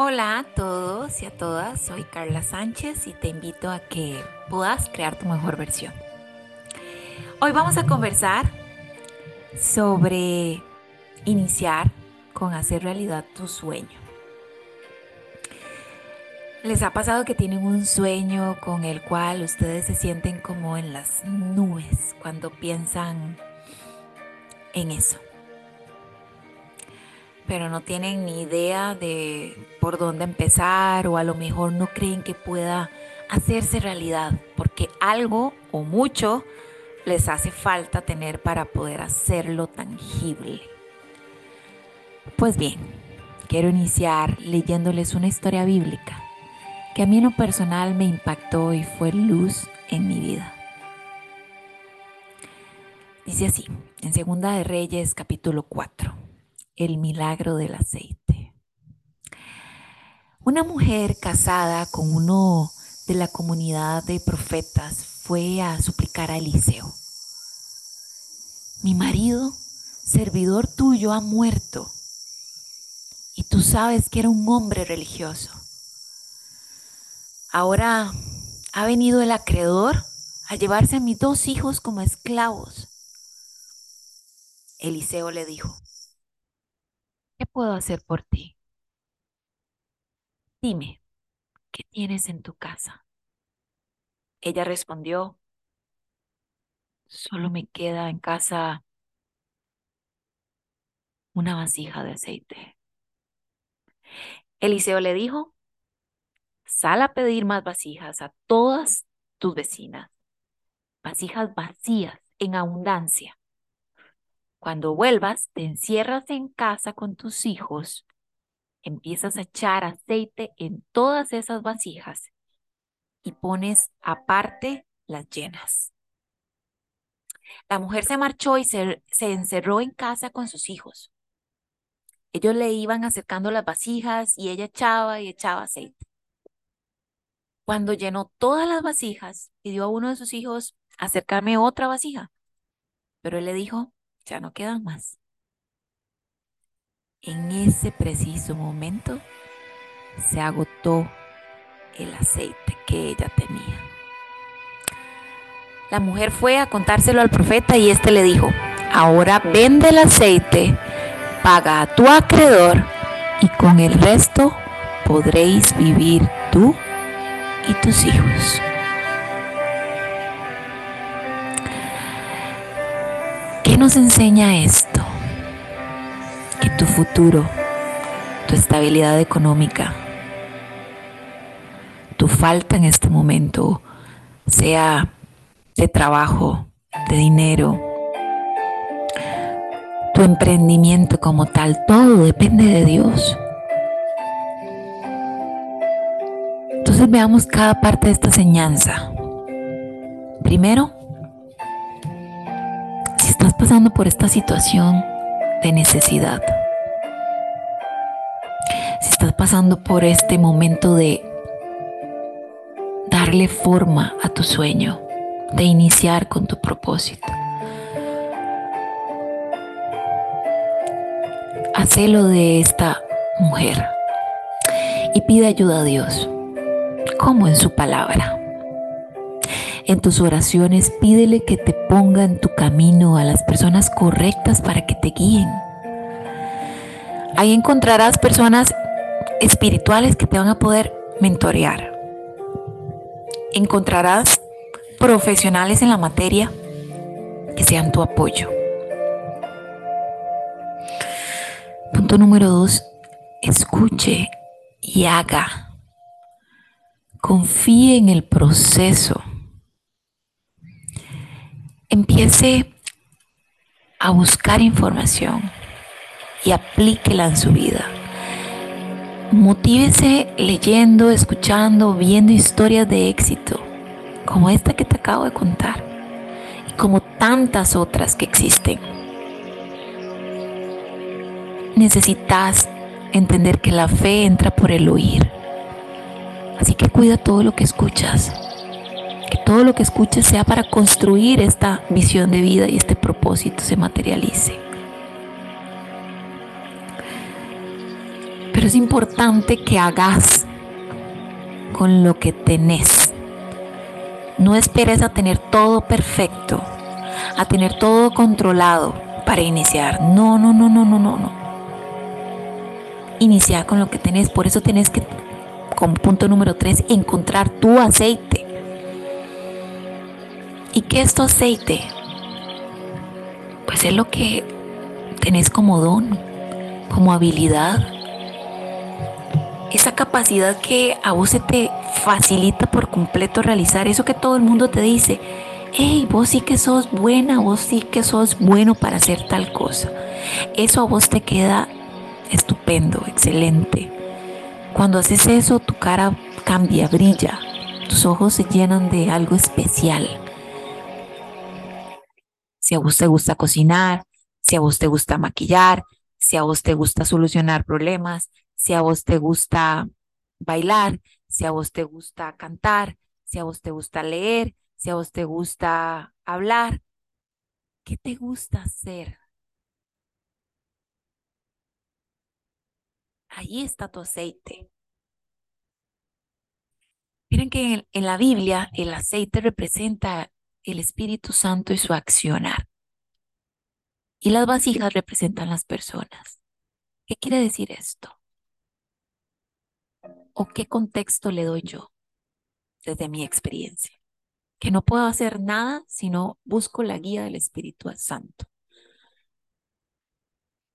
Hola a todos y a todas, soy Carla Sánchez y te invito a que puedas crear tu mejor versión. Hoy vamos a conversar sobre iniciar con hacer realidad tu sueño. ¿Les ha pasado que tienen un sueño con el cual ustedes se sienten como en las nubes cuando piensan en eso? Pero no tienen ni idea de por dónde empezar o a lo mejor no creen que pueda hacerse realidad porque algo o mucho les hace falta tener para poder hacerlo tangible. Pues bien, quiero iniciar leyéndoles una historia bíblica que a mí en lo personal me impactó y fue luz en mi vida. Dice así, en Segunda de Reyes capítulo 4, el milagro del aceite. Una mujer casada con uno de la comunidad de profetas fue a suplicar a Eliseo. Mi marido, servidor tuyo, ha muerto y tú sabes que era un hombre religioso. Ahora ha venido el acreedor a llevarse a mis dos hijos como esclavos. Eliseo le dijo, ¿qué puedo hacer por ti? Dime, ¿qué tienes en tu casa? Ella respondió, solo me queda en casa una vasija de aceite. Eliseo le dijo, Sal a pedir más vasijas a todas tus vecinas, vasijas vacías en abundancia. Cuando vuelvas, te encierras en casa con tus hijos, empiezas a echar aceite en todas esas vasijas y pones aparte las llenas. La mujer se marchó y se, se encerró en casa con sus hijos. Ellos le iban acercando las vasijas y ella echaba y echaba aceite. Cuando llenó todas las vasijas, pidió a uno de sus hijos acercarme otra vasija, pero él le dijo, ya no quedan más. En ese preciso momento se agotó el aceite que ella tenía. La mujer fue a contárselo al profeta y éste le dijo, ahora vende el aceite, paga a tu acreedor y con el resto podréis vivir tú y tus hijos. ¿Qué nos enseña esto? Que tu futuro, tu estabilidad económica, tu falta en este momento, sea de trabajo, de dinero, tu emprendimiento como tal, todo depende de Dios. Entonces veamos cada parte de esta enseñanza. Primero, estás pasando por esta situación de necesidad, si estás pasando por este momento de darle forma a tu sueño, de iniciar con tu propósito, hacelo de esta mujer y pide ayuda a Dios como en su palabra. En tus oraciones pídele que te ponga en tu camino a las personas correctas para que te guíen. Ahí encontrarás personas espirituales que te van a poder mentorear. Encontrarás profesionales en la materia que sean tu apoyo. Punto número dos, escuche y haga confíe en el proceso. Empiece a buscar información y aplíquela en su vida. Motívese leyendo, escuchando, viendo historias de éxito, como esta que te acabo de contar, y como tantas otras que existen. Necesitas entender que la fe entra por el oír Así que cuida todo lo que escuchas. Todo lo que escuches sea para construir esta visión de vida y este propósito se materialice. Pero es importante que hagas con lo que tenés. No esperes a tener todo perfecto, a tener todo controlado para iniciar. No, no, no, no, no, no, no. Iniciar con lo que tenés. Por eso tenés que, como punto número tres, encontrar tu aceite. ¿Y qué es tu aceite? Pues es lo que tenés como don, como habilidad. Esa capacidad que a vos se te facilita por completo realizar eso que todo el mundo te dice. Hey, vos sí que sos buena, vos sí que sos bueno para hacer tal cosa. Eso a vos te queda estupendo, excelente. Cuando haces eso, tu cara cambia, brilla. Tus ojos se llenan de algo especial. Si a vos te gusta cocinar, si a vos te gusta maquillar, si a vos te gusta solucionar problemas, si a vos te gusta bailar, si a vos te gusta cantar, si a vos te gusta leer, si a vos te gusta hablar. ¿Qué te gusta hacer? Ahí está tu aceite. Miren que en, en, la Biblia el aceite representa el Espíritu Santo y su accionar. Y las vasijas representan las personas. ¿Qué quiere decir esto? ¿O qué contexto le doy yo desde mi experiencia? Que no puedo hacer nada si no busco la guía del Espíritu Santo.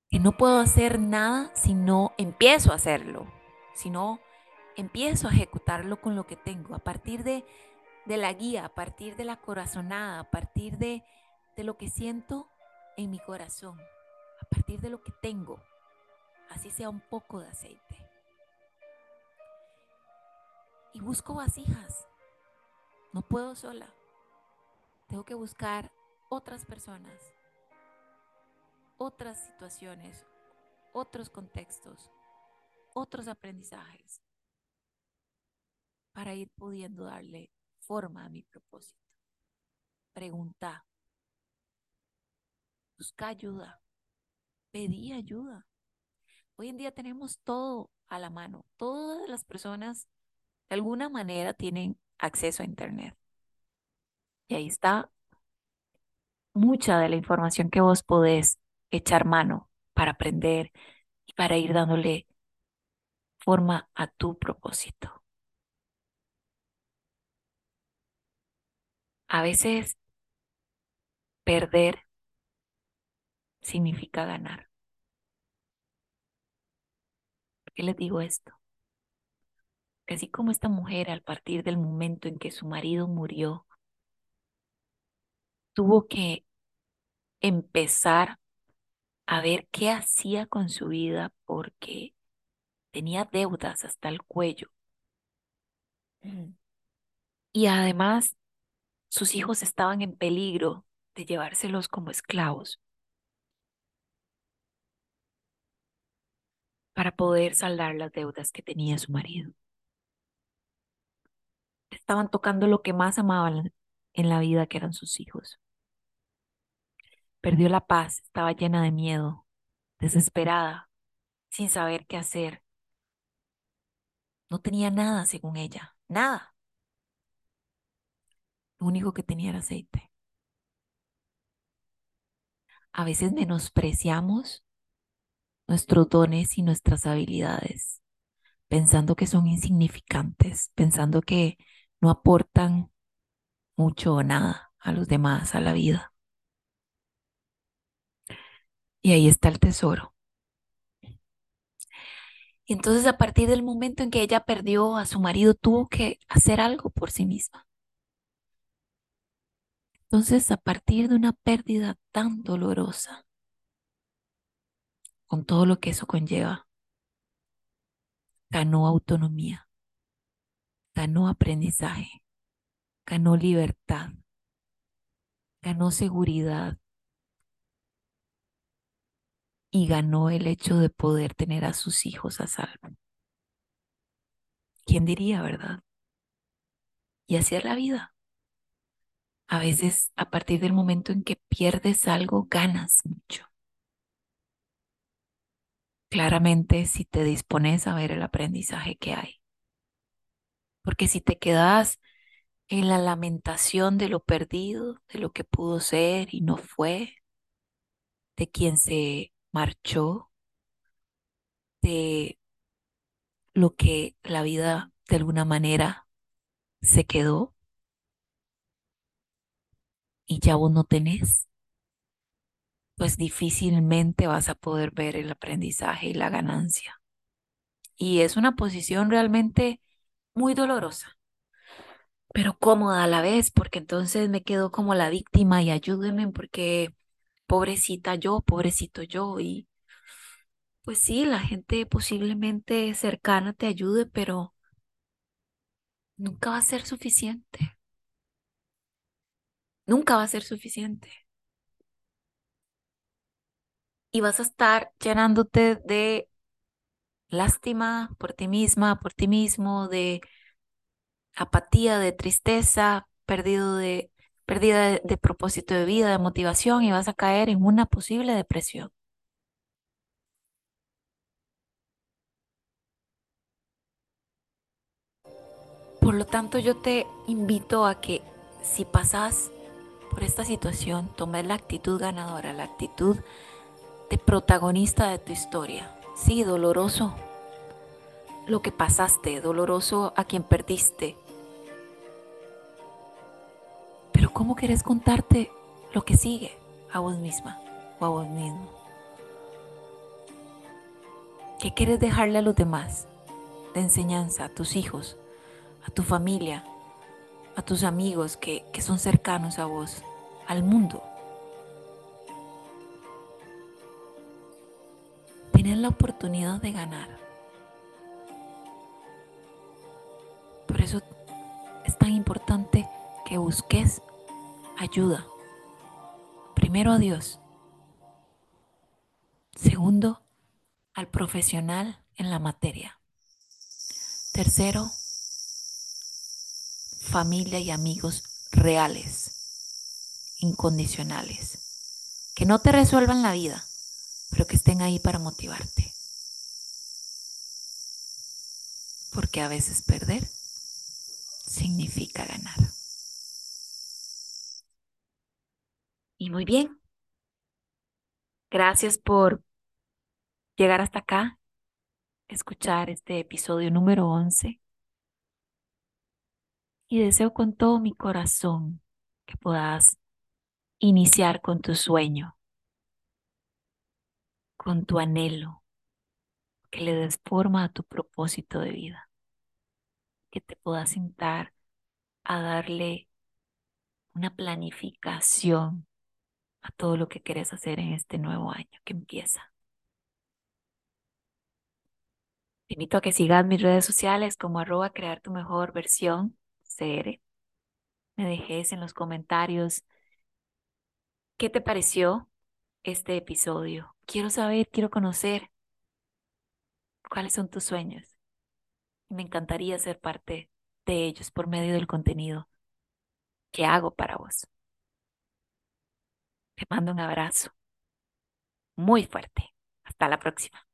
Que no puedo hacer nada si no empiezo a hacerlo, si no empiezo a ejecutarlo con lo que tengo, a partir de, de la guía, a partir de la corazonada, a partir de, de lo que siento en mi corazón, a partir de lo que tengo, así sea un poco de aceite. Y busco vasijas. No puedo sola. Tengo que buscar otras personas, otras situaciones, otros contextos, otros aprendizajes para ir pudiendo darle forma a mi propósito. Pregunta, busca ayuda, pedí ayuda. Hoy en día tenemos todo a la mano. Todas las personas de alguna manera tienen acceso a Internet. Y ahí está mucha de la información que vos podés echar mano para aprender y para ir dándole forma a tu propósito. A veces perder significa ganar. ¿Por qué les digo esto? Que así como esta mujer al partir del momento en que su marido murió, tuvo que empezar a ver qué hacía con su vida porque tenía deudas hasta el cuello. Y además sus hijos estaban en peligro de llevárselos como esclavos. para poder saldar las deudas que tenía su marido. Estaban tocando lo que más amaban en la vida, que eran sus hijos. Perdió la paz, estaba llena de miedo, desesperada, sin saber qué hacer. No tenía nada, según ella, nada. Lo único que tenía era aceite. A veces menospreciamos nuestros dones y nuestras habilidades, pensando que son insignificantes, pensando que no aportan mucho o nada a los demás, a la vida. Y ahí está el tesoro. Entonces a partir del momento en que ella perdió a su marido, tuvo que hacer algo por sí misma. Entonces, a partir de una pérdida tan dolorosa, con todo lo que eso conlleva, ganó autonomía, ganó aprendizaje, ganó libertad, ganó seguridad y ganó el hecho de poder tener a sus hijos a salvo. ¿Quién diría, verdad? Y así es la vida. A veces, a partir del momento en que pierdes algo, ganas mucho. claramente si te dispones a ver el aprendizaje que hay. Porque si te quedas en la lamentación de lo perdido, de lo que pudo ser y no fue, de quien se marchó, de lo que la vida de alguna manera se quedó y ya vos no tenés, pues difícilmente vas a poder ver el aprendizaje y la ganancia. Y es una posición realmente muy dolorosa, pero cómoda a la vez, porque entonces me quedo como la víctima y ayúdenme porque pobrecita yo, pobrecito yo, y pues sí, la gente posiblemente cercana te ayude, pero nunca va a ser suficiente. Nunca va a ser suficiente. Y vas a estar llenándote de lástima por ti misma, por ti mismo, de apatía, de tristeza, perdido de, de propósito de vida, de motivación y vas a caer en una posible depresión. Por lo tanto, yo te invito a que si pasas por esta situación, tomes la actitud ganadora, la actitud de protagonista de tu historia. Sí, doloroso lo que pasaste, doloroso a quien perdiste. Pero ¿cómo querés contarte lo que sigue a vos misma o a vos mismo? ¿Qué quieres dejarle a los demás de enseñanza, a tus hijos, a tu familia, a tus amigos que, que son cercanos a vos, al mundo? Tienes la oportunidad de ganar. Por eso es tan importante que busques ayuda. Primero a Dios. Segundo, al profesional en la materia. Tercero, familia y amigos reales, incondicionales, que no te resuelvan la vida, pero que estén ahí para motivarte. Porque a veces perder significa ganar. Y muy bien. Gracias por llegar hasta acá, escuchar este episodio número 11. Y deseo con todo mi corazón que puedas iniciar con tu sueño, con tu anhelo, que le des forma a tu propósito de vida, que te puedas sentar a darle una planificación a todo lo que quieres hacer en este nuevo año que empieza. Te invito a que sigas mis redes sociales como arroba crear tu mejor versión CR. Me dejes en los comentarios qué te pareció este episodio. Quiero saber, quiero conocer cuáles son tus sueños. Me encantaría ser parte de ellos por medio del contenido que hago para vos. Te mando un abrazo muy fuerte. Hasta la próxima.